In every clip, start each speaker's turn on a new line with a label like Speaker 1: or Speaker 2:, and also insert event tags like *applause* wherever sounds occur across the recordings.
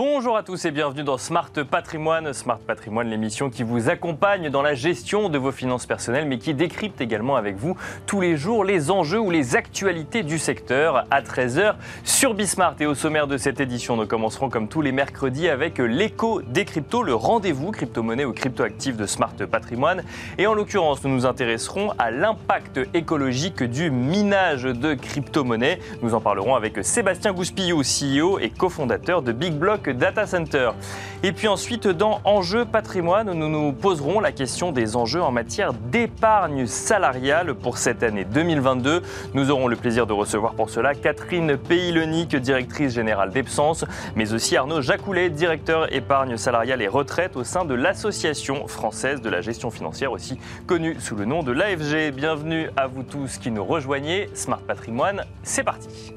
Speaker 1: Bonjour à tous et bienvenue dans Smart Patrimoine. Smart Patrimoine, l'émission qui vous accompagne dans la gestion de vos finances personnelles, mais qui décrypte également avec vous tous les jours les enjeux ou les actualités du secteur à 13h sur Bismart. Et au sommaire de cette édition, nous commencerons comme tous les mercredis avec l'écho des cryptos, le rendez-vous crypto-monnaie ou crypto-actif de Smart Patrimoine. Et en l'occurrence, nous nous intéresserons à l'impact écologique du minage de crypto-monnaies. Nous en parlerons avec Sébastien Gouspillou, CEO et cofondateur de Big Block Data Center. Et puis ensuite, dans Enjeux patrimoine, nous nous poserons la question des enjeux en matière d'épargne salariale pour cette année 2022. Nous aurons le plaisir de recevoir pour cela Catherine Pays-Lenic, directrice générale d'Epsens, mais aussi Arnaud Jacoulet, directeur épargne salariale et retraite au sein de l'Association française de la gestion financière, aussi connue sous le nom de l'AFG. Bienvenue à vous tous qui nous rejoignez. Smart Patrimoine, c'est parti.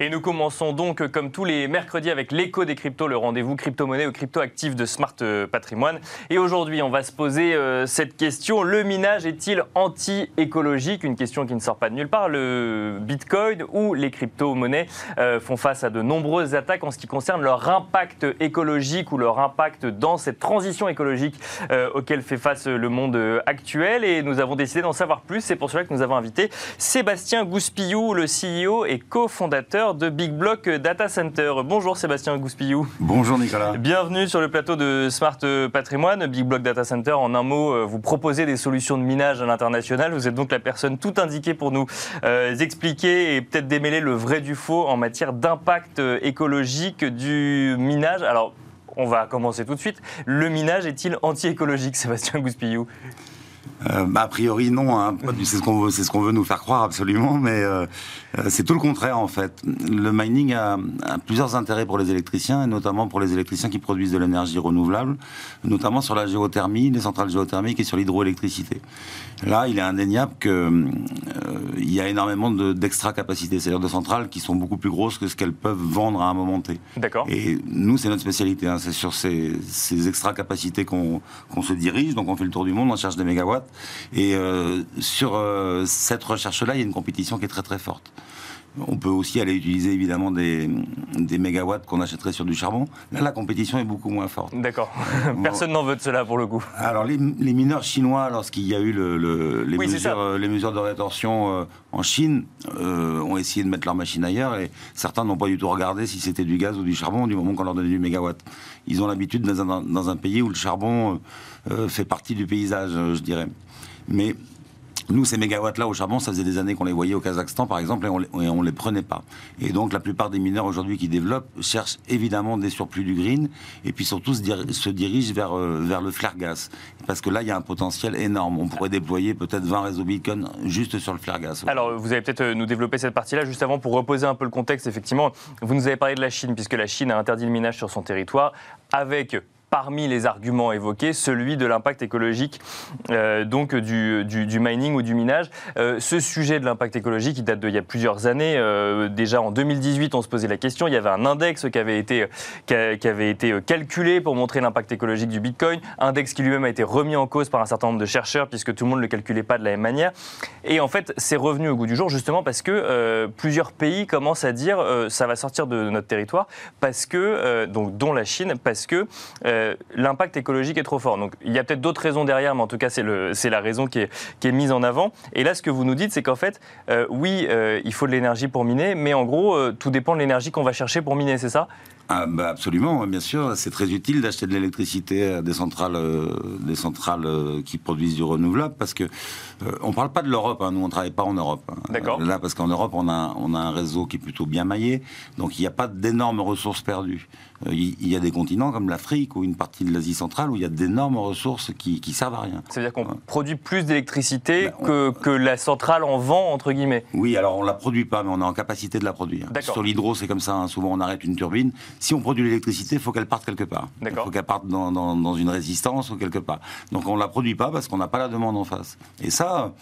Speaker 1: Et nous commençons donc, comme tous les mercredis, avec l'écho des cryptos, le rendez-vous crypto-monnaie ou crypto-actif de Smart euh, Patrimoine. Et aujourd'hui, on va se poser euh, cette question le minage est-il anti-écologique? Une question qui ne sort pas de nulle part. Le bitcoin ou les crypto-monnaies euh, font face à de nombreuses attaques en ce qui concerne leur impact écologique ou leur impact dans cette transition écologique auquel fait face le monde actuel. Et nous avons décidé d'en savoir plus. C'est pour cela que nous avons invité Sébastien Gouspillou, le CEO et cofondateur de Big Block Data Center. Bonjour Sébastien Gouspillou.
Speaker 2: Bonjour Nicolas.
Speaker 1: Bienvenue sur le plateau de Smart Patrimoine. Big Block Data Center, en un mot, euh, vous proposez des solutions de minage à l'international. Vous êtes donc la personne tout indiquée pour nous euh, expliquer et peut-être démêler le vrai du faux en matière d'impact écologique du minage. Alors, on va commencer tout de suite. Le minage est-il anti-écologique, Sébastien Gouspillou?
Speaker 2: Euh, bah, a priori non, hein. c'est ce qu'on veut, ce qu'on veut nous faire croire absolument, mais euh, euh, c'est tout le contraire en fait. Le mining a, plusieurs intérêts pour les électriciens et notamment pour les électriciens qui produisent de l'énergie renouvelable, notamment sur la géothermie, les centrales géothermiques et sur l'hydroélectricité. Là, il est indéniable qu'il il y a énormément d'extra capacités, c'est-à-dire de centrales qui sont beaucoup plus grosses que ce qu'elles peuvent vendre à un moment T.
Speaker 1: D'accord.
Speaker 2: Et nous, c'est notre spécialité, hein. c'est sur ces, ces extra capacités qu'on se dirige, donc on fait le tour du monde, on cherche des mégawatts et euh, sur euh, cette recherche-là, il y a une compétition qui est très très forte. On peut aussi aller utiliser évidemment des, des mégawatts qu'on achèterait sur du charbon. Là, la compétition est beaucoup moins forte.
Speaker 1: D'accord. *laughs* Personne n'en veut de cela pour le coup.
Speaker 2: Alors, les, mineurs chinois, lorsqu'il y a eu le, les, mesures, euh, les, mesures, de rétorsion en Chine, ont essayé de mettre leur machine ailleurs et certains n'ont pas du tout regardé si c'était du gaz ou du charbon du moment qu'on leur donnait du mégawatt. Ils ont l'habitude dans un, dans un, pays où le charbon fait partie du paysage, je dirais. Mais nous, ces mégawatts-là au charbon, ça faisait des années qu'on les voyait au Kazakhstan, par exemple, et on, ne les prenait pas. Et donc, la plupart des mineurs aujourd'hui qui développent cherchent évidemment des surplus du green, et puis surtout se, dirigent vers, euh, vers le flare gas. Parce que là, il y a un potentiel énorme. On pourrait déployer peut-être 20 réseaux Bitcoin juste sur le flare gas.
Speaker 1: Alors, vous allez peut-être euh, nous développer cette partie-là, juste avant, pour reposer un peu le contexte. Effectivement, vous nous avez parlé de la Chine, puisque la Chine a interdit le minage sur son territoire, avec parmi les arguments évoqués, celui de l'impact écologique euh, donc du, du, mining ou du minage. Euh, ce sujet de l'impact écologique, il date d'il y a plusieurs années. Euh, déjà en 2018, on se posait la question. Il y avait un index qui avait été, qui, avait été calculé pour montrer l'impact écologique du Bitcoin. Index qui lui-même a été remis en cause par un certain nombre de chercheurs puisque tout le monde ne le calculait pas de la même manière. Et en fait, c'est revenu au goût du jour justement parce que plusieurs pays commencent à dire ça va sortir de notre territoire parce que, donc dont la Chine, parce que euh, l'impact écologique est trop fort. Donc il y a peut-être d'autres raisons derrière, mais en tout cas c'est la raison qui est, mise en avant. Et là, ce que vous nous dites, c'est qu'en fait, euh, oui, euh, il faut de l'énergie pour miner, mais en gros, tout dépend de l'énergie qu'on va chercher pour miner, c'est ça?
Speaker 2: Ah, bah, absolument, bien sûr. C'est très utile d'acheter de l'électricité à des centrales, des centrales qui produisent du renouvelable parce que on parle pas de l'Europe. Hein. nous, on travaille pas en Europe. Hein.
Speaker 1: D'accord.
Speaker 2: Là, parce qu'en Europe, on a, on a un réseau qui est plutôt bien maillé, donc il n'y a pas d'énormes ressources perdues. Euh, il y a des continents comme l'Afrique ou une partie de l'Asie centrale où il y a d'énormes ressources qui, qui servent à rien.
Speaker 1: C'est-à-dire qu'on produit plus d'électricité ben, que, que, la centrale en vend, entre guillemets
Speaker 2: Oui, alors on ne la produit pas, mais on est en capacité de la produire. Sur l'hydro, c'est comme ça. Hein. Souvent, on arrête une turbine. Si on produit l'électricité, il faut qu'elle parte quelque part. Il faut qu'elle parte dans, dans, dans, une résistance ou quelque part. Donc on ne la produit pas parce qu'on n'a pas la demande en face. Et ça,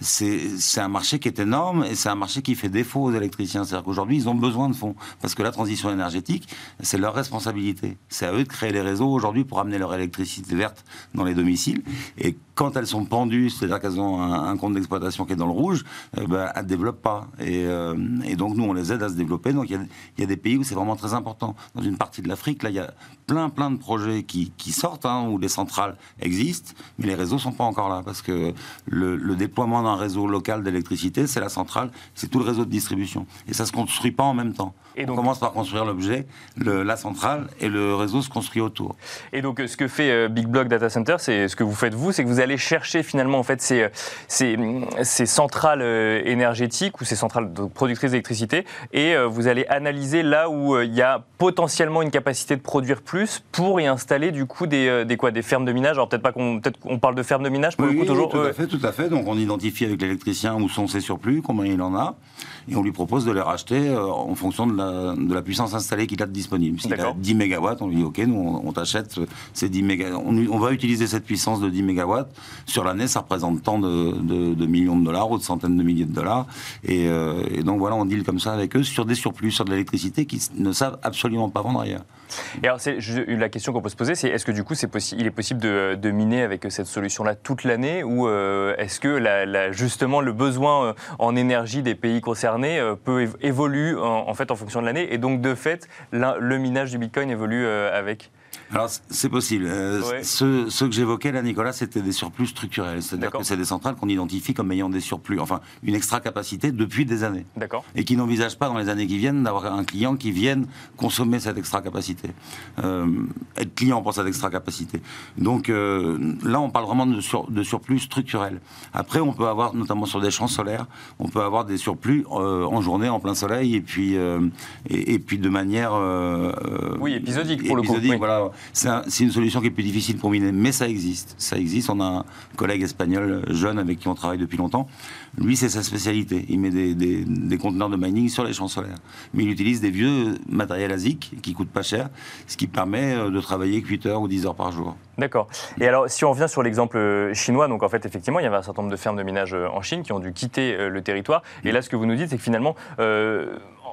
Speaker 2: c'est un marché qui est énorme et c'est un marché qui fait défaut aux électriciens. C'est-à-dire qu'aujourd'hui, ils ont besoin de fonds parce que la transition énergétique, c'est leur responsabilité. C'est à eux de créer les réseaux aujourd'hui pour amener leur électricité verte dans les domiciles. Et quand elles sont pendues, c'est-à-dire qu'elles ont un, compte d'exploitation qui est dans le rouge, euh, ben, elles ne développent pas. Euh, et, donc nous, on les aide à se développer. Donc il y, a des pays où c'est vraiment très important. Dans une partie de l'Afrique, là, il y a plein, plein de projets qui, sortent, hein, où les centrales existent, mais les réseaux sont pas encore là, parce que le, déploiement d'un réseau local d'électricité, c'est la centrale, c'est tout le réseau de distribution. Et ça se construit pas en même temps. Et donc, on commence par construire l'objet, la centrale, et le réseau se construit autour.
Speaker 1: Et donc, ce que fait euh, Big Block Data Center, c'est ce que vous faites vous, c'est que vous allez chercher finalement en fait ces, ces, ces centrales euh, énergétiques ou ces centrales productrices d'électricité, et euh, vous allez analyser là où il y a potentiellement une capacité de produire plus pour y installer du coup des, des quoi, des fermes de minage. Alors peut-être pas qu'on peut qu'on parle de fermes de minage
Speaker 2: pour le coup toujours. Tout à fait, tout à fait. Donc on identifie avec l'électricien où sont ses surplus, combien il en a et on lui propose de les racheter euh, en fonction de la, de la, puissance installée qu'il a disponible. S'il a 10 MW, on lui dit OK, nous on, t'achète ces 10 MW. On, va utiliser cette puissance de 10 MW. Sur l'année, ça représente tant de, de, millions de dollars ou de centaines de milliers de dollars. Euh, et, donc voilà, on deal comme ça avec eux sur des surplus, sur de l'électricité qu'ils ne savent absolument pas vendre ailleurs.
Speaker 1: Et alors, la question qu'on peut se poser, c'est est-ce que du coup, il est possible de, de, miner avec cette solution-là toute l'année ou euh, est-ce que la, justement le besoin en énergie des pays concernés euh, peut évoluer en, fait en fonction de l'année et donc de fait le minage du Bitcoin évolue euh, avec?
Speaker 2: Alors, c'est possible. Euh, ce, que j'évoquais là, Nicolas, c'était des surplus structurels. C'est-à-dire que c'est des centrales qu'on identifie comme ayant des surplus, enfin, une extra capacité depuis des années.
Speaker 1: D'accord.
Speaker 2: Et qui n'envisagent pas dans les années qui viennent d'avoir un client qui vienne consommer cette extra capacité. Euh, être client pour cette extra capacité. Donc, euh, là, on parle vraiment de, de, surplus structurel. Après, on peut avoir, notamment sur des champs solaires, on peut avoir des surplus en journée, en plein soleil, et puis, et, puis de manière.
Speaker 1: oui, épisodique pour le coup.
Speaker 2: Voilà c'est une solution qui est plus difficile pour miner, mais ça existe. Ça existe. On a un collègue espagnol jeune avec qui on travaille depuis longtemps. Lui, c'est sa spécialité. Il met des, conteneurs de mining sur les champs solaires. Mais il utilise des vieux matériels ASIC qui coûtent pas cher, ce qui permet euh, de travailler 8 heures ou 10 heures par jour.
Speaker 1: D'accord. Et alors, si on revient sur l'exemple euh, chinois, donc en fait, effectivement, il y avait un certain nombre de fermes de minage euh, en Chine qui ont dû quitter le territoire. Et là, ce que vous nous dites, c'est que finalement,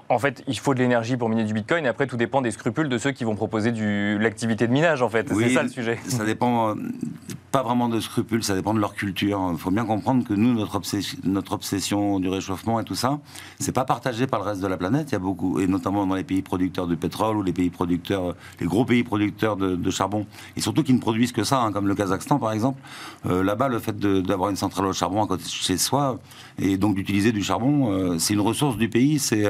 Speaker 1: en fait, il faut de l'énergie pour miner du Bitcoin. Et après, tout dépend des scrupules de ceux qui vont proposer l'activité de minage, en fait. c'est ça le sujet.
Speaker 2: Ça dépend euh, pas vraiment de scrupules, ça dépend de leur culture. Il faut bien comprendre que nous, notre obsession, notre obsession du réchauffement et tout ça, c'est pas partagé par le reste de la planète. Il y a beaucoup, et notamment dans les pays producteurs de pétrole ou les pays producteurs, les gros pays producteurs de, charbon, et surtout qui ne produisent que ça, hein, comme le Kazakhstan par exemple. Euh, là-bas, le fait d'avoir une centrale au charbon à côté de chez soi, et donc d'utiliser du charbon, euh, c'est une ressource du pays. C'est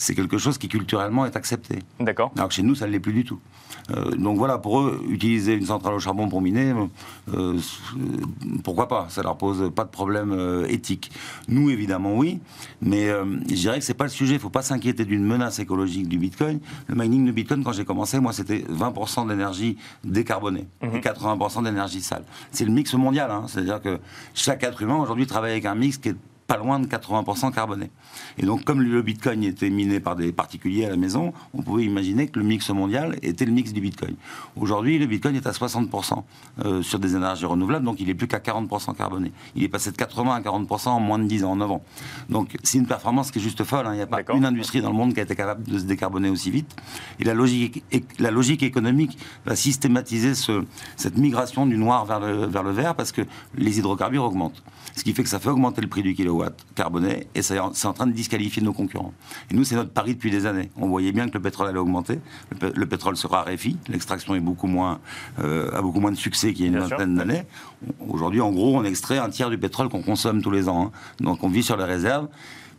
Speaker 2: c'est quelque chose qui culturellement est accepté.
Speaker 1: D'accord.
Speaker 2: Alors que chez nous, ça ne l'est plus du tout. Euh, donc voilà, pour eux, utiliser une centrale au charbon pour miner, euh, pourquoi pas? Ça leur pose pas de problème euh, éthique. Nous, évidemment, oui, mais je dirais que c'est pas le sujet. Il faut pas s'inquiéter d'une menace écologique du Bitcoin. Le mining de Bitcoin, quand j'ai commencé, moi, c'était 20% d'énergie décarbonée mhm. et 80% d'énergie sale. C'est le mix mondial. Hein. C'est-à-dire que chaque être humain aujourd'hui travaille avec un mix qui est pas loin de 80% carboné. Et donc, comme le Bitcoin était miné par des particuliers à la maison, on pouvait imaginer que le mix mondial était le mix du Bitcoin. Aujourd'hui, le Bitcoin est à 60% euh, sur des énergies renouvelables, donc il est plus qu'à 40% carboné. Il est passé de 80 à 40% en moins de 10 ans, en 9 ans. Donc, c'est une performance qui est juste folle. Hein. Il n'y a pas une industrie dans le monde qui a été capable de se décarboner aussi vite. Et la logique, la logique économique va systématiser ce, cette migration du noir vers le, vers le vert parce que les hydrocarbures augmentent. Ce qui fait que ça fait augmenter le prix du kilowatt carboné, et c'est en train de disqualifier nos concurrents. Et nous, c'est notre pari depuis des années. On voyait bien que le pétrole allait augmenter, le, pétrole se raréfie, l'extraction est beaucoup moins, euh, a beaucoup moins de succès qu'il y a une vingtaine d'années. Aujourd'hui, en gros, on extrait un tiers du pétrole qu'on consomme tous les ans. Hein. Donc on vit sur les réserves.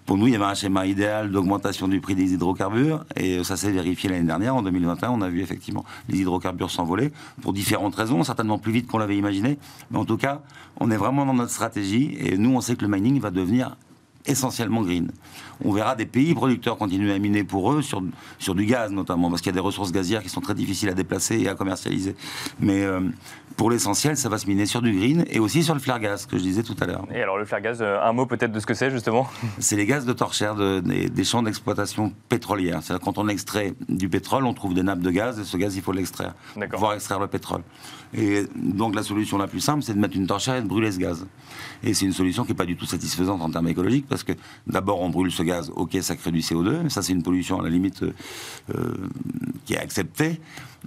Speaker 2: Pour nous, il y avait un schéma idéal d'augmentation du prix des hydrocarbures, et ça s'est vérifié l'année dernière, en 2021, on a vu effectivement les hydrocarbures s'envoler, pour différentes raisons, certainement plus vite qu'on l'avait imaginé, mais en tout cas, on est vraiment dans notre stratégie, et nous, on sait que le mining va devenir essentiellement green. On verra des pays producteurs continuer à miner pour eux sur, sur du gaz notamment, parce qu'il y a des ressources gazières qui sont très difficiles à déplacer et à commercialiser. Mais euh, pour l'essentiel, ça va se miner sur du green et aussi sur le flair gaz, que je disais tout à l'heure.
Speaker 1: Et alors le flair gaz, euh, un mot peut-être de ce que c'est justement?
Speaker 2: C'est les gaz de torchère des, champs d'exploitation pétrolière. C'est-à-dire quand on extrait du pétrole, on trouve des nappes de gaz et ce gaz, il faut l'extraire pour pouvoir extraire le pétrole. Et donc la solution la plus simple, c'est de mettre une torchère et de brûler ce gaz. Et c'est une solution qui n'est pas du tout satisfaisante en termes écologiques parce que d'abord on brûle ce gaz, ok, ça crée du CO2, ça c'est une pollution à la limite euh, qui est acceptée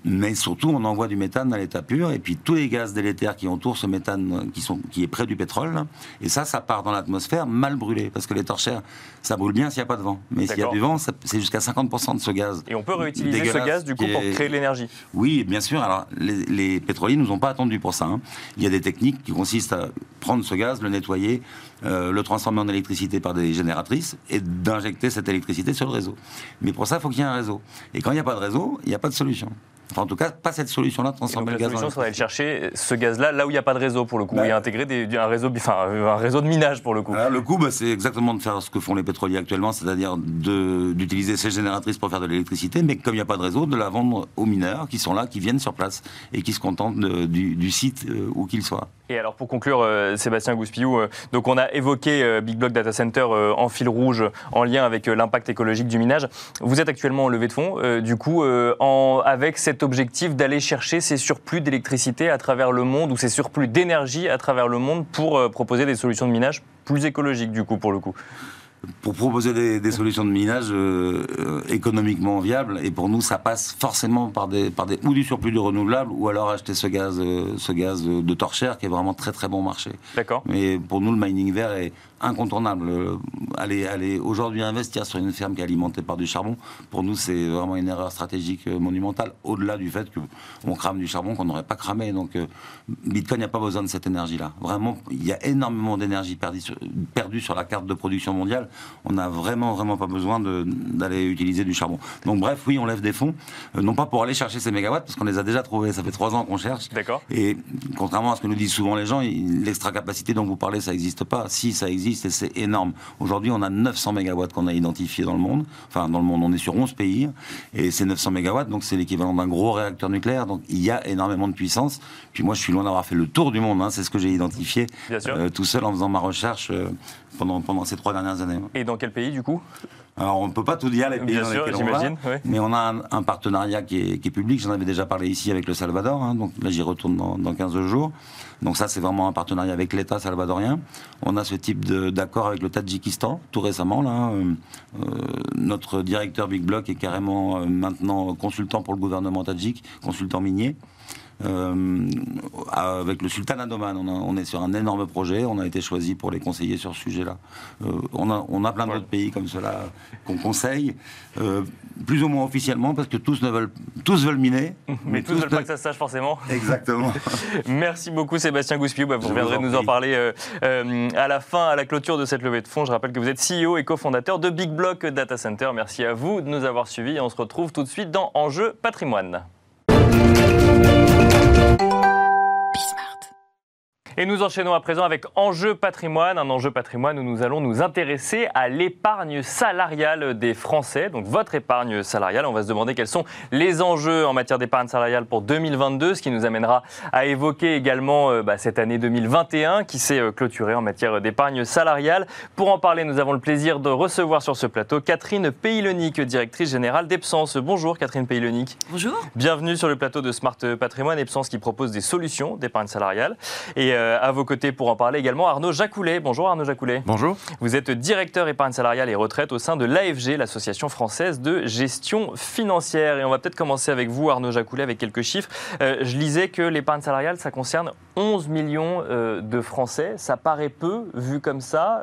Speaker 2: mais surtout on envoie du méthane à l'état pur, et puis tous les gaz délétères qui entourent ce méthane qui, sont, qui est près du pétrole, et ça, ça part dans l'atmosphère mal brûlé, parce que les torchères, ça brûle bien s'il n'y a pas de vent. Mais s'il y a du vent, c'est jusqu'à 50% de ce gaz.
Speaker 1: Et on peut réutiliser ce gaz, du coup, pour créer de l'énergie?
Speaker 2: Oui, bien sûr. Alors, les, pétroliers ne nous ont pas attendu pour ça. Hein. Il y a des techniques qui consistent à prendre ce gaz, le nettoyer, euh, le transformer en électricité par des génératrices, et d'injecter cette électricité sur le réseau. Mais pour ça, il faut qu'il y ait un réseau. Et quand il n'y a pas de réseau, il n'y a pas de solution. Enfin, en tout cas, pas cette solution-là de transformer le gaz.
Speaker 1: La solution, c'est aller chercher ce gaz-là là où il n'y a pas de réseau pour le coup, bah, et intégrer des, un, réseau, enfin, un réseau de minage pour le coup.
Speaker 2: le coup, bah, c'est exactement de faire ce que font les pétroliers actuellement, c'est-à-dire d'utiliser ces génératrices pour faire de l'électricité, mais comme il n'y a pas de réseau, de la vendre aux mineurs qui sont là, qui viennent sur place et qui se contentent du, site euh, où qu'ils soient.
Speaker 1: Et alors pour conclure, euh, Sébastien Gouspiou, euh, donc on a évoqué Big Block Data Center en fil rouge en lien avec l'impact écologique du minage. Vous êtes actuellement en levée de fonds, du coup, avec cet objectif d'aller chercher ces surplus d'électricité à travers le monde ou ces surplus d'énergie à travers le monde pour euh, proposer des solutions de minage plus écologiques du coup pour le coup
Speaker 2: pour proposer des, solutions de minage euh, euh, économiquement viables. Et pour nous, ça passe forcément par des, par des ou du surplus de renouvelables, ou alors acheter ce gaz, ce gaz de torchère qui est vraiment très très bon marché.
Speaker 1: D'accord.
Speaker 2: Mais pour nous, le mining vert est incontournable. Aller, aller aujourd'hui investir sur une ferme qui est alimentée par du charbon, pour nous, c'est vraiment une erreur stratégique euh, monumentale, au-delà du fait qu'on crame du charbon qu'on n'aurait pas cramé. Donc, euh, Bitcoin n'a pas besoin de cette énergie-là. Vraiment, il y a énormément d'énergie perdue sur, perdue sur la carte de production mondiale. On n'a vraiment, vraiment pas besoin d'aller utiliser du charbon. Donc, bref, oui, on lève des fonds, euh, non pas pour aller chercher ces mégawatts, parce qu'on les a déjà trouvés. Ça fait trois ans qu'on cherche.
Speaker 1: D'accord.
Speaker 2: Et contrairement à ce que nous disent souvent les gens, l'extra capacité dont vous parlez, ça n'existe pas. Si, ça existe et c'est énorme. Aujourd'hui, on a 900 mégawatts qu'on a identifiés dans le monde. Enfin, dans le monde, on est sur 11 pays. Et c'est 900 mégawatts, donc c'est l'équivalent d'un gros réacteur nucléaire. Donc il y a énormément de puissance. Puis moi, je suis loin d'avoir fait le tour du monde. Hein. c'est ce que j'ai identifié euh, tout seul en faisant ma recherche euh, pendant, pendant ces trois dernières années.
Speaker 1: Et dans quel pays, du coup?
Speaker 2: Alors, on ne peut pas tout dire, les pays dans lesquels on va, mais on a un, partenariat qui est, qui est public. J'en avais déjà parlé ici avec le Salvador, hein, donc là j'y retourne dans, dans 15 jours. Donc ça, c'est vraiment un partenariat avec l'État salvadorien. On a ce type d'accord avec le Tadjikistan, tout récemment. Là, euh, euh, notre directeur Big Block est carrément euh, maintenant consultant pour le gouvernement tadjik, consultant minier. Euh, avec le Sultan Adoman. On, est sur un énorme projet. On a été choisi pour les conseiller sur ce sujet-là. Euh, on, a, on, a, plein d'autres pays comme cela qu'on conseille, euh, plus ou moins officiellement, parce que tous, ne veulent, tous veulent miner. *laughs*
Speaker 1: Mais, tous ne veulent pas que ça se sache forcément.
Speaker 2: Exactement. *laughs*
Speaker 1: Merci beaucoup Sébastien Gouspiou. Bah, vous reviendrez nous en parler à la fin, à la clôture de cette levée de fonds. Je rappelle que vous êtes CEO et cofondateur de Big Block Data Center. Merci à vous de nous avoir suivis et on se retrouve tout de suite dans Enjeu patrimoine. Et nous enchaînons à présent avec Enjeu patrimoine, un enjeu patrimoine où nous allons nous intéresser à l'épargne salariale des Français, donc votre épargne salariale. On va se demander quels sont les enjeux en matière d'épargne salariale pour 2022, ce qui nous amènera à évoquer également euh, bah, cette année 2021 qui s'est euh, clôturée en matière d'épargne salariale. Pour en parler, nous avons le plaisir de recevoir sur ce plateau Catherine Peylonic, directrice générale d'Epsens. Bonjour Catherine Peylonic.
Speaker 3: Bonjour.
Speaker 1: Bienvenue sur le plateau de Smart Patrimoine Epsens qui propose des solutions d'épargne salariale. Et euh, à vos côtés pour en parler également Arnaud Jacoulet. Bonjour Arnaud Jacoulet.
Speaker 4: Bonjour.
Speaker 1: Vous êtes directeur épargne salariale et retraite au sein de l'AFG, l'Association française de gestion financière. Et on va peut-être commencer avec vous Arnaud Jacoulet avec quelques chiffres. Euh, je lisais que l'épargne salariale, ça concerne 11 millions euh, de Français. Ça paraît peu vu comme ça,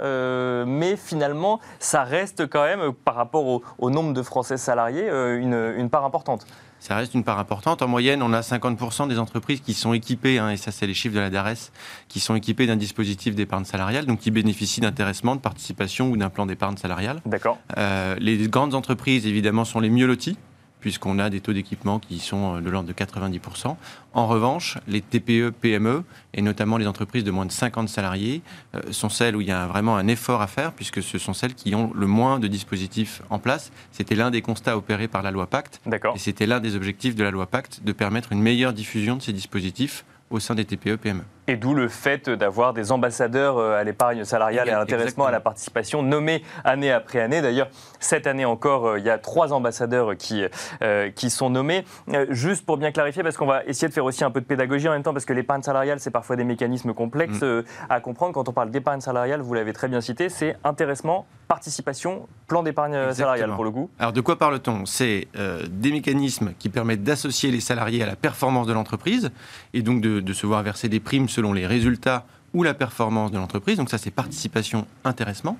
Speaker 1: mais finalement, ça reste quand même, par rapport au, nombre de Français salariés, une part importante
Speaker 4: ça reste une part importante. En moyenne, on a 50% des entreprises qui sont équipées, hein, et ça c'est les chiffres de la DARES, qui sont équipées d'un dispositif d'épargne salariale, donc qui bénéficient d'intéressement, de participation ou d'un plan d'épargne salariale.
Speaker 1: D'accord.
Speaker 4: Euh, les grandes entreprises, évidemment, sont les mieux loties. Puisqu'on a des taux d'équipement qui sont de l'ordre de 90%. En revanche, les TPE, PME, et notamment les entreprises de moins de 50 salariés, sont celles où il y a vraiment un effort à faire, puisque ce sont celles qui ont le moins de dispositifs en place. C'était l'un des constats opérés par la loi Pacte. Et c'était l'un des objectifs de la loi Pacte de permettre une meilleure diffusion de ces dispositifs au sein des TPE-PME.
Speaker 1: Et d'où le fait d'avoir des ambassadeurs euh, à l'épargne salariale et à l'intéressement, à la participation, nommés année après année. D'ailleurs, cette année encore, euh, il y a trois ambassadeurs qui, euh, qui sont nommés. juste pour bien clarifier, parce qu'on va essayer de faire aussi un peu de pédagogie en même temps, parce que l'épargne salariale, c'est parfois des mécanismes complexes mm. à comprendre. Quand on parle d'épargne salariale, vous l'avez très bien cité, c'est intéressement, participation, plan d'épargne salariale pour le coup.
Speaker 4: Alors de quoi parle-t-on? C'est des mécanismes qui permettent d'associer les salariés à la performance de l'entreprise et donc de, de se voir verser des primes selon les résultats ou la performance de l'entreprise. Donc ça, c'est participation, intéressement.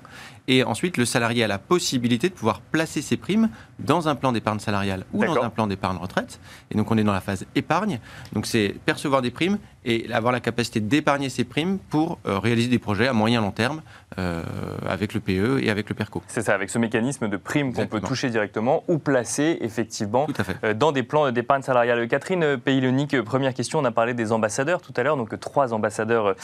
Speaker 4: Et ensuite, le salarié a la possibilité de pouvoir placer ses primes dans un plan d'épargne salariale ou dans un plan d'épargne retraite. Et donc, on est dans la phase épargne. Donc, c'est percevoir des primes et avoir la capacité d'épargner ses primes pour euh, réaliser des projets à moyen long terme euh, avec le PE et avec le PERCO.
Speaker 1: C'est ça, avec ce mécanisme de primes qu'on peut toucher directement ou placer effectivement euh, dans des plans d'épargne salariale. Catherine Pays-Lenique, première question, on a parlé des ambassadeurs tout à l'heure, donc trois ambassadeurs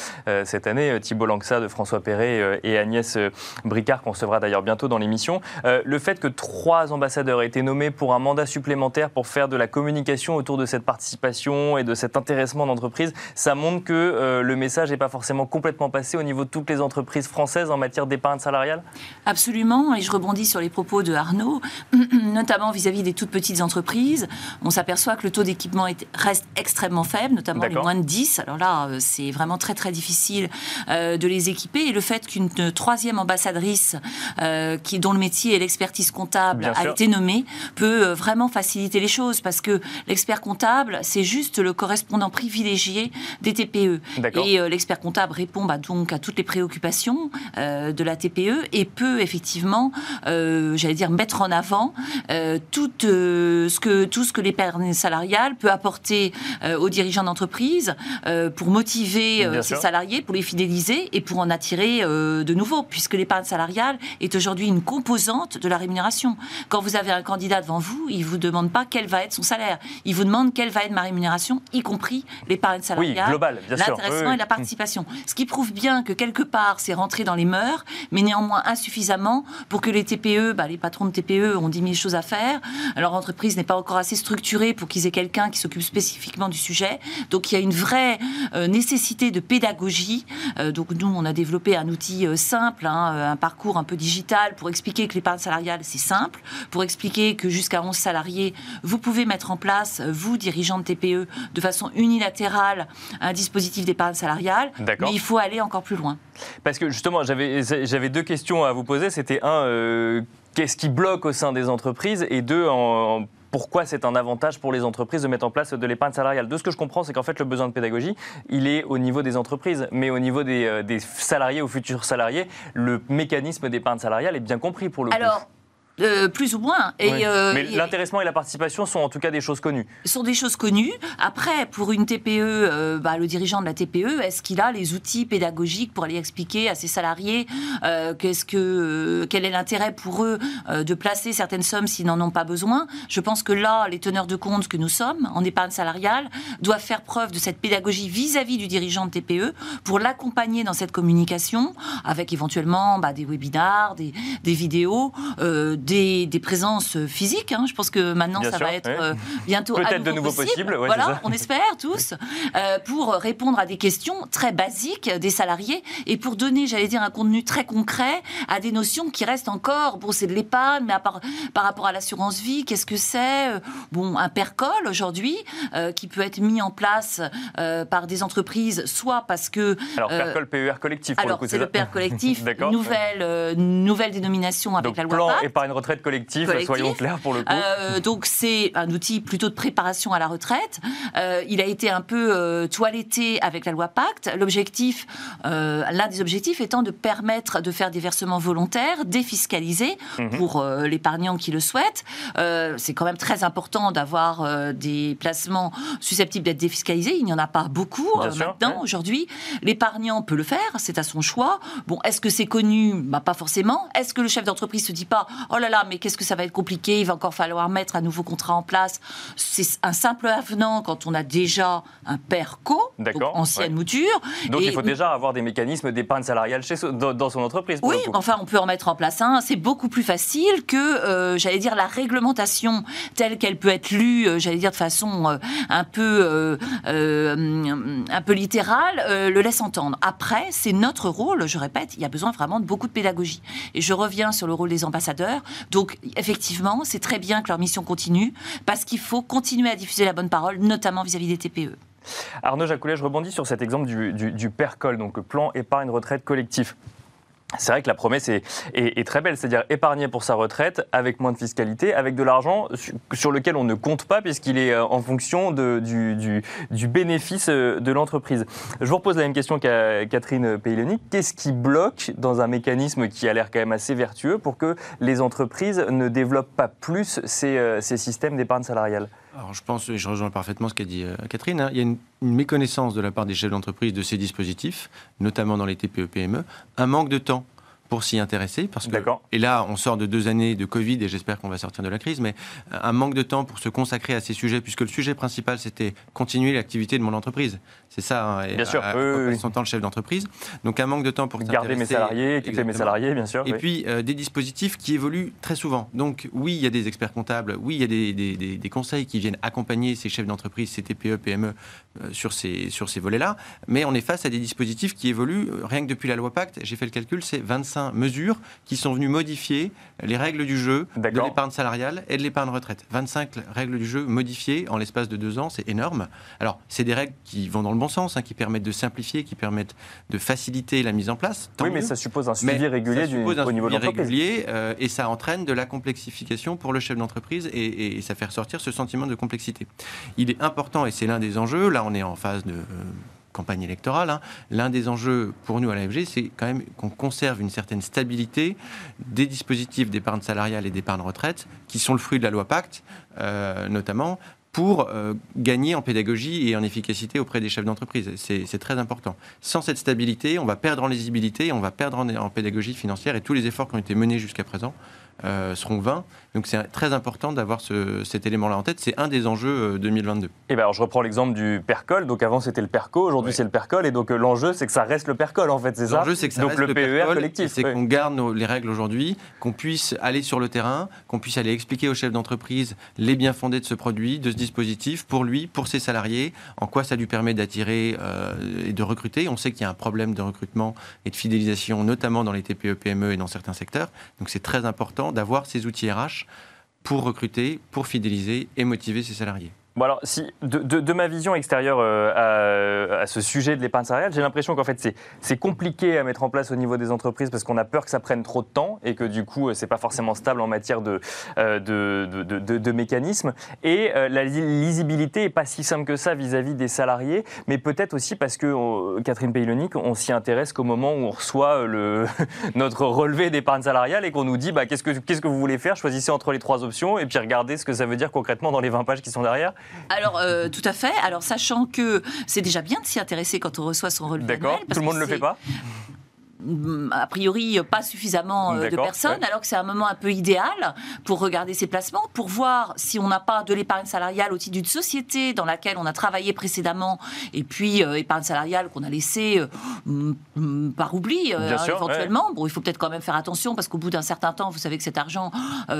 Speaker 1: cette année, Thibault Lanxa de François Perret et Agnès Bricard qu'on recevra d'ailleurs bientôt dans l'émission. le fait que trois ambassadeurs aient été nommés pour un mandat supplémentaire pour faire de la communication autour de cette participation et de cet intéressement d'entreprise, ça montre que euh, le message n'est pas forcément complètement passé au niveau de toutes les entreprises françaises en matière d'épargne salariale
Speaker 3: Absolument, et je rebondis sur les propos de Arnaud, *clears throat* notamment vis-à-vis des toutes petites entreprises. On s'aperçoit que le taux d'équipement reste extrêmement faible, notamment les moins de 10. Alors là, euh, c'est vraiment très très difficile euh, de les équiper. Et le fait qu'une troisième ambassadrice, qui, dont le métier est l'expertise comptable, a été nommée, peut vraiment faciliter les choses, parce que l'expert comptable, c'est juste le correspondant privilégié des TPE. Et euh, l'expert comptable répond bah, donc à toutes les préoccupations euh, de la TPE et peut effectivement, euh, j'allais dire, mettre en avant tout, ce que, tout ce que l'épargne salariale peut apporter aux dirigeants d'entreprise pour motiver ses salariés, pour les fidéliser et pour en attirer de nouveaux, puisque l'épargne salariale est aujourd'hui une composante de la rémunération. Quand vous avez un candidat devant vous, il ne vous demande pas quel va être son salaire, il vous demande quelle va être ma rémunération, y compris l'épargne salariale
Speaker 1: sûr.
Speaker 3: L'intéressement et la participation. Ce qui prouve bien que quelque part, c'est rentré dans les mœurs, mais néanmoins insuffisamment pour que les TPE, bah, les patrons de TPE ont 10 000 choses à faire. Leur entreprise n'est pas encore assez structurée pour qu'ils aient quelqu'un qui s'occupe spécifiquement du sujet. Donc il y a une vraie euh, nécessité de pédagogie. Euh, donc nous, on a développé un outil euh, simple, hein, un parcours un peu digital pour expliquer que l'épargne salariale, c'est simple, pour expliquer que jusqu'à 11 salariés, vous pouvez mettre en place, vous, dirigeants de TPE, de façon unilatérale, un dispositif d'épargne salariale, mais il faut aller encore plus loin.
Speaker 1: Parce que justement, j'avais deux questions à vous poser. C'était un, euh, qu'est-ce qui bloque au sein des entreprises? Et deux, pourquoi c'est un avantage pour les entreprises de mettre en place de l'épargne salariale? De ce que je comprends, c'est qu'en fait, le besoin de pédagogie, il est au niveau des entreprises, mais au niveau des, euh, salariés ou futurs salariés, le mécanisme d'épargne salariale est bien compris pour le coup.
Speaker 3: Euh, plus ou moins.
Speaker 1: Et, euh, Mais l'intéressement et la participation sont en tout cas des choses connues.
Speaker 3: Sont des choses connues. Après, pour une TPE, euh, bah, le dirigeant de la TPE, est-ce qu'il a les outils pédagogiques pour aller expliquer à ses salariés qu'est-ce que, quel est l'intérêt pour eux de placer certaines sommes s'ils n'en ont pas besoin? Je pense que là, les teneurs de compte que nous sommes en épargne salariale doivent faire preuve de cette pédagogie vis-à-vis du dirigeant de TPE pour l'accompagner dans cette communication avec éventuellement bah, des webinars, des, des vidéos, des, présences physiques. Hein. Je pense que maintenant, ça va être euh, bientôt
Speaker 1: Peut-être de nouveau possible.
Speaker 3: voilà, on espère tous, euh, pour répondre à des questions très basiques des salariés et pour donner, j'allais dire, un contenu très concret à des notions qui restent encore. Bon, c'est de l'épargne, mais par, par rapport à l'assurance vie, qu'est-ce que c'est euh, Bon, un percol aujourd'hui qui peut être mis en place par des entreprises, soit parce que.
Speaker 1: Alors, percol PER collectif. Pour
Speaker 3: alors, c'est le PER collectif, *laughs* nouvelle, nouvelle dénomination avec la loi.
Speaker 1: Plan épargne retraite collective, soyons clairs pour le coup.
Speaker 3: Euh, donc c'est un outil plutôt de préparation à la retraite. Euh, il a été un peu euh, toiletté avec la loi Pacte. L'objectif, l'un des objectifs étant de permettre de faire des versements volontaires, défiscalisés mhm. pour l'épargnant qui le souhaite. c'est quand même très important d'avoir des placements susceptibles d'être défiscalisés. Il n'y en a pas beaucoup maintenant, aujourd'hui. L'épargnant peut le faire, c'est à son choix. Bon, est-ce que c'est connu? Bah, Pas forcément. Est-ce que le chef d'entreprise se dit pas, oh là là là, mais qu'est-ce que ça va être compliqué? Il va encore falloir mettre un nouveau contrat en place. C'est un simple avenant quand on a déjà un PERCO, ancienne mouture.
Speaker 1: Donc il faut déjà avoir des mécanismes d'épargne salariale chez, dans, son entreprise.
Speaker 3: Oui, enfin on peut en mettre en place un. C'est beaucoup plus facile que, euh, j'allais dire, la réglementation telle qu'elle peut être lue, euh, j'allais dire de façon euh, un peu un peu littérale, le laisse entendre. Après, c'est notre rôle. Je répète, il y a besoin vraiment de beaucoup de pédagogie. Et je reviens sur le rôle des ambassadeurs. Donc effectivement, c'est très bien que leur mission continue parce qu'il faut continuer à diffuser la bonne parole, notamment vis-à-vis des TPE.
Speaker 1: Arnaud Jacoulet, je rebondis sur cet exemple du, du, PERCOL, donc plan épargne retraite collectif. C'est vrai que la promesse est, très belle, c'est-à-dire épargner pour sa retraite avec moins de fiscalité, avec de l'argent sur lequel on ne compte pas puisqu'il est euh, en fonction du, bénéfice euh, de l'entreprise. Je vous repose la même question qu'à Catherine Peyleni. Qu'est-ce qui bloque dans un mécanisme qui a l'air quand même assez vertueux pour que les entreprises ne développent pas plus ces, euh, ces systèmes d'épargne salariale?
Speaker 4: Alors je pense, et je rejoins parfaitement ce qu'a dit euh, Catherine, hein. il y a une, méconnaissance de la part des chefs d'entreprise de ces dispositifs, notamment dans les TPE-PME, e, un manque de temps pour s'y intéresser. Parce que, et là, on sort de deux années de Covid et j'espère qu'on va sortir de la crise, mais un manque de temps pour se consacrer à ces sujets, puisque le sujet principal, c'était continuer l'activité de mon entreprise. C'est ça,
Speaker 1: hein, bien sûr,
Speaker 4: son temps le chef d'entreprise. Donc un manque de temps pour
Speaker 1: garder mes salariés, équiper mes salariés, bien sûr.
Speaker 4: Et puis euh, des dispositifs qui évoluent très souvent. Donc oui, il y a des experts comptables, oui, il y a des, des, des, conseils qui viennent accompagner ces chefs d'entreprise, ces TPE, PME sur ces, sur ces volets-là, mais on est face à des dispositifs qui évoluent. Rien que depuis la loi Pacte, j'ai fait le calcul, c'est 25 mesures qui sont venues modifier les règles du jeu de l'épargne salariale et de l'épargne retraite. 25 règles du jeu modifiées en l'espace de deux ans, c'est énorme. Alors, c'est des règles qui vont dans le bon sens, hein, qui permettent de simplifier, qui permettent de faciliter la mise en place.
Speaker 1: Oui, mais ça suppose un suivi régulier du, au niveau de régulier
Speaker 4: euh, et ça entraîne de la complexification pour le chef d'entreprise et, ça fait ressortir ce sentiment de complexité. Il est important, et c'est l'un des enjeux, là on est en phase de... Euh, campagne électorale, hein. l'un des enjeux pour nous à l'AFG, c'est quand même qu'on conserve une certaine stabilité des dispositifs d'épargne salariale et d'épargne retraite, qui sont le fruit de la loi Pacte, euh, notamment, pour euh, gagner en pédagogie et en efficacité auprès des chefs d'entreprise. C'est très important. Sans cette stabilité, on va perdre en lisibilité, on va perdre en pédagogie financière et tous les efforts qui ont été menés jusqu'à présent euh, seront vains. Donc c'est très important d'avoir cet élément-là en tête. C'est un des enjeux 2022. Euh,
Speaker 1: et ben alors je reprends l'exemple du PERCOL. Donc avant c'était le PERCO, aujourd'hui c'est le PERCOL. Et donc euh, l'enjeu c'est que ça reste le PERCOL en fait, c'est ça?
Speaker 4: L'enjeu c'est que ça
Speaker 1: donc,
Speaker 4: reste
Speaker 1: le,
Speaker 4: PER
Speaker 1: collectif.
Speaker 4: C'est qu'on garde les règles aujourd'hui, qu'on puisse aller sur le terrain, qu'on puisse aller expliquer aux chefs d'entreprise les bien fondés de ce produit, de ce dispositif, pour lui, pour ses salariés, en quoi ça lui permet d'attirer et de recruter. On sait qu'il y a un problème de recrutement et de fidélisation, notamment dans les TPE-PME e et dans certains secteurs. Donc c'est très important d'avoir ces outils RH pour recruter, pour fidéliser et motiver ses salariés.
Speaker 1: Alors, de, ma vision extérieure euh, à, ce sujet de l'épargne salariale, j'ai l'impression qu'en fait c'est compliqué à mettre en place au niveau des entreprises parce qu'on a peur que ça prenne trop de temps et que du coup c'est pas forcément stable en matière de, euh, de, mécanismes. Et euh, la lisibilité est pas si simple que ça vis-à-vis des salariés, mais peut-être aussi parce que Catherine Peylonic, on s'y intéresse qu'au moment où on reçoit *laughs* notre relevé d'épargne salariale et qu'on nous dit bah, qu'est-ce que qu'est-ce que vous voulez faire, choisissez entre les trois options et puis regardez ce que ça veut dire concrètement dans les 20 pages qui sont derrière.
Speaker 3: Alors, euh, tout à fait. Alors, sachant que c'est déjà bien de s'y intéresser quand on reçoit son relevé
Speaker 1: D'accord. Tout le monde ne le fait pas?
Speaker 3: A priori pas suffisamment euh, de personnes, alors que c'est un moment un peu idéal pour regarder ses placements, pour voir si on n'a pas de l'épargne salariale au titre d'une société dans laquelle on a travaillé précédemment, et puis euh, épargne salariale qu'on a laissée euh, par oubli éventuellement. Bon, il faut peut-être quand même faire attention parce qu'au bout d'un certain temps, vous savez que cet argent,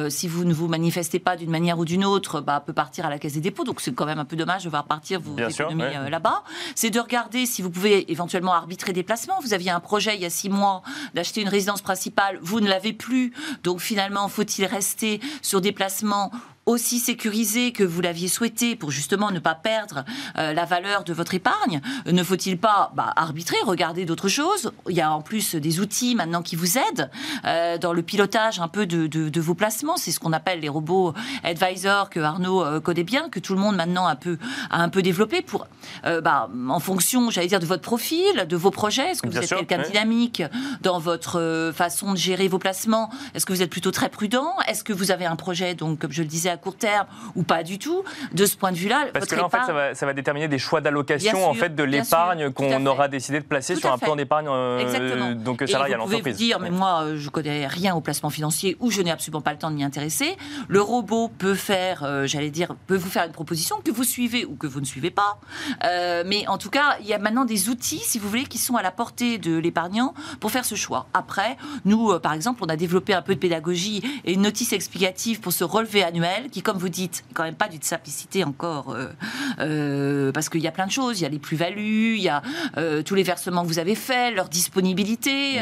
Speaker 3: si vous ne vous manifestez pas d'une manière ou d'une autre, bah, peut partir à la caisse des dépôts. Donc c'est quand même un peu dommage de voir partir vos économies là-bas. C'est de regarder si vous pouvez éventuellement arbitrer des placements. Vous aviez un projet il y a six mois d'acheter une résidence principale, vous ne l'avez plus. Donc finalement, faut-il rester sur des placements aussi sécurisé que vous l'aviez souhaité pour justement ne pas perdre euh, la valeur de votre épargne. Ne faut-il pas bah, arbitrer, regarder d'autres choses? Il y a en plus des outils maintenant qui vous aident euh, dans le pilotage un peu de, vos placements. C'est ce qu'on appelle les robots advisors que Arnaud euh, connaît bien, que tout le monde maintenant a un peu, a un peu développé pour, bah, en fonction, j'allais dire, de votre profil, de vos projets. Est-ce que vous êtes quelqu'un dynamique dans votre façon de gérer vos placements? Est-ce que vous êtes plutôt très prudent? Est-ce que vous avez un projet, donc comme je le disais, court terme ou pas du tout. De ce point de vue-là,
Speaker 1: parce que là, en fait, ça va, ça va, déterminer des choix d'allocation en fait de l'épargne qu'on aura décidé de placer sur un plan d'épargne euh, donc salarial
Speaker 3: en entreprise. Vous pouvez vous dire, mais moi, je connais rien au placement financier ou je n'ai absolument pas le temps de m'y intéresser. Le robot peut faire, euh, j'allais dire, peut vous faire une proposition que vous suivez ou que vous ne suivez pas. Euh, mais en tout cas, il y a maintenant des outils, si vous voulez, qui sont à la portée de l'épargnant pour faire ce choix. Après, nous, euh, par exemple, on a développé un peu de pédagogie et une notice explicative pour ce relevé annuel qui, comme vous dites, quand même pas d'une simplicité encore, parce qu'il y a plein de choses. Il y a les plus-values, il y a tous les versements que vous avez faits, leur disponibilité,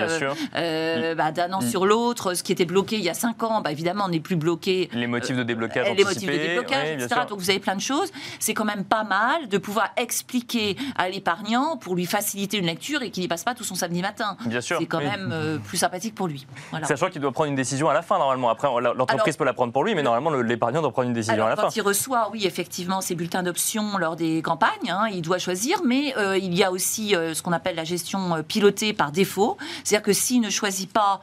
Speaker 3: bah, d'un an sur l'autre, ce qui était bloqué il y a cinq ans, bah, évidemment, on n'est plus bloqué.
Speaker 1: Les motifs de déblocage
Speaker 3: Les motifs de déblocage, etc. Donc vous avez plein de choses. C'est quand même pas mal de pouvoir expliquer à l'épargnant pour lui faciliter une lecture et qu'il n'y passe pas tout son samedi matin.
Speaker 1: Bien sûr.
Speaker 3: C'est quand même euh, plus sympathique pour lui.
Speaker 1: Sachant qu'il doit prendre une décision à la fin, normalement. Après, l'entreprise peut la prendre pour lui, mais normalement, l'épargnant doit prendre une décision
Speaker 3: à
Speaker 1: la
Speaker 3: fin. Quand il reçoit, oui, effectivement, ses bulletins d'options lors des campagnes, hein, il doit choisir, mais euh, il y a aussi euh, ce qu'on appelle la gestion pilotée par défaut. C'est-à-dire que s'il ne choisit pas,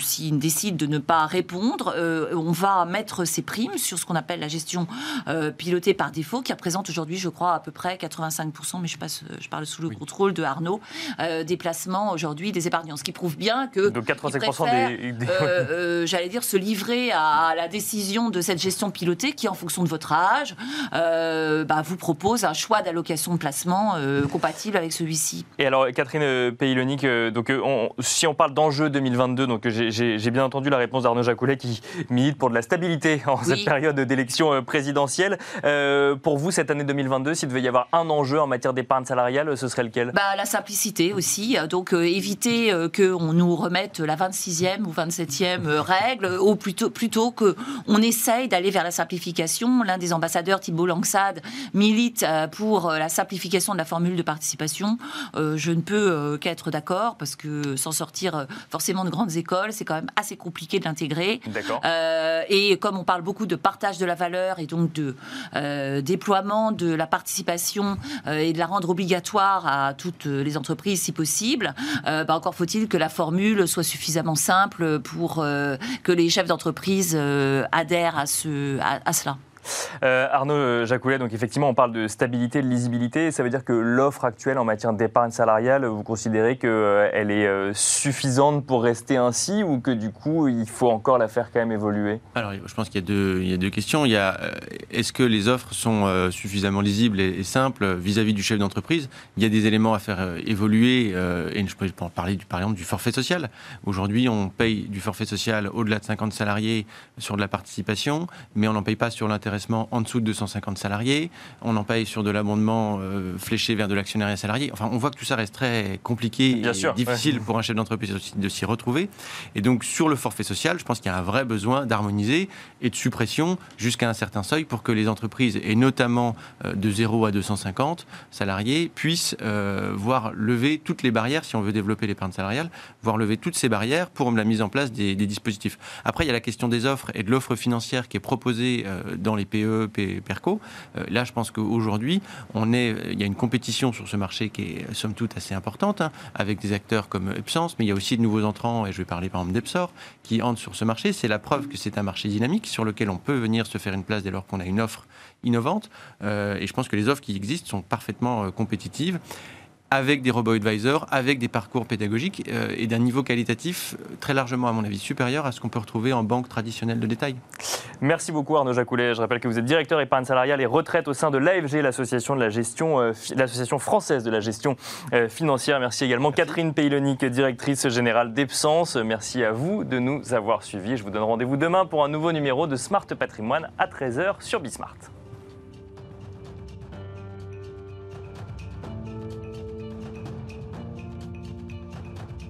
Speaker 3: s'il décide de ne pas répondre, on va mettre ses primes sur ce qu'on appelle la gestion euh, pilotée par défaut, qui représente aujourd'hui, je crois, à peu près 85%, mais je, passe, je parle sous le contrôle de Arnaud, euh, des placements aujourd'hui des épargnants. Ce qui prouve bien que.
Speaker 1: Donc 85% des. *laughs*
Speaker 3: Euh, j'allais dire, se livrer à la décision de cette gestion pilotée qui, en fonction de votre âge, bah, vous propose un choix d'allocation de placement compatible avec celui-ci.
Speaker 1: Et alors, Catherine Paylonic, donc, si on parle d'enjeu 2022, donc j'ai bien entendu la réponse d'Arnaud Jacoulet qui milite pour de la stabilité en cette période d'élection euh, présidentielle. Euh, pour vous, cette année 2022, s'il devait y avoir un enjeu en matière d'épargne salariale, ce serait lequel?
Speaker 3: Bah, La simplicité aussi. Donc euh, éviter qu'on nous remette la 26e ou 27e règle, ou plutôt, plutôt qu'on essaye d'aller vers la simplification. L'un des ambassadeurs, Thibault Langsade, milite pour la simplification de la formule de participation. je ne peux qu'être d'accord parce que sans sortir forcément de grandes écoles, c'est quand même assez compliqué de l'intégrer. Et comme on parle beaucoup de partage de la valeur et donc de euh, déploiement de la participation euh, et de la rendre obligatoire à toutes les entreprises si possible, euh, bah, encore faut-il que la formule soit suffisamment simple pour que les chefs d'entreprise adhèrent à, ce, à cela.
Speaker 1: Euh, Arnaud Jacoulet, donc effectivement, on parle de stabilité, de lisibilité. Ça veut dire que l'offre actuelle en matière d'épargne salariale, vous considérez qu'elle euh, est euh, suffisante pour rester ainsi ou que du coup, il faut encore la faire quand même évoluer?
Speaker 4: Alors, je pense qu'il y, a deux, il y a deux questions. Il y a est-ce que les offres sont suffisamment lisibles et, simples vis-à-vis du chef d'entreprise? Il y a des éléments à faire évoluer et je peux parler du, par exemple du forfait social. Aujourd'hui, on paye du forfait social au-delà de 50 salariés sur de la participation, mais on n'en paye pas sur l'intérêt en dessous de 250 salariés. On en paye sur de l'abondement euh, fléché vers de l'actionnariat salarié. Enfin, on voit que tout ça reste très compliqué et difficile pour un chef d'entreprise de s'y retrouver. Et donc, sur le forfait social, je pense qu'il y a un vrai besoin d'harmoniser et de suppression jusqu'à un certain seuil pour que les entreprises, et notamment euh, de 0 à 250 salariés, puissent euh, voir lever toutes les barrières, si on veut développer l'épargne salariale, voir lever toutes ces barrières pour la mise en place des, dispositifs. Après, il y a la question des offres et de l'offre financière qui est proposée dans les PE, PERCO. Euh, là, je pense qu'aujourd'hui, on est, il y a une compétition sur ce marché qui est somme toute assez importante, hein, avec des acteurs comme Epsens, mais il y a aussi de nouveaux entrants, et je vais parler par exemple d'Epsor, qui entrent sur ce marché. C'est la preuve que c'est un marché dynamique sur lequel on peut venir se faire une place dès lors qu'on a une offre innovante. Euh, et je pense que les offres qui existent sont parfaitement euh, compétitives avec des robots advisors, avec des parcours pédagogiques euh, et d'un niveau qualitatif très largement, à mon avis, supérieur à ce qu'on peut retrouver en banque traditionnelle de détail.
Speaker 1: Merci beaucoup Arnaud Jacoulet. Je rappelle que vous êtes directeur épargne salariale et retraite au sein de l'AFG, l'association de la gestion, euh, l'association française de la gestion euh, financière. Merci également Catherine Peylonic, directrice générale d'Epsens. Merci à vous de nous avoir suivis. Je vous donne rendez-vous demain pour un nouveau numéro de Smart Patrimoine à 13h sur Bismart.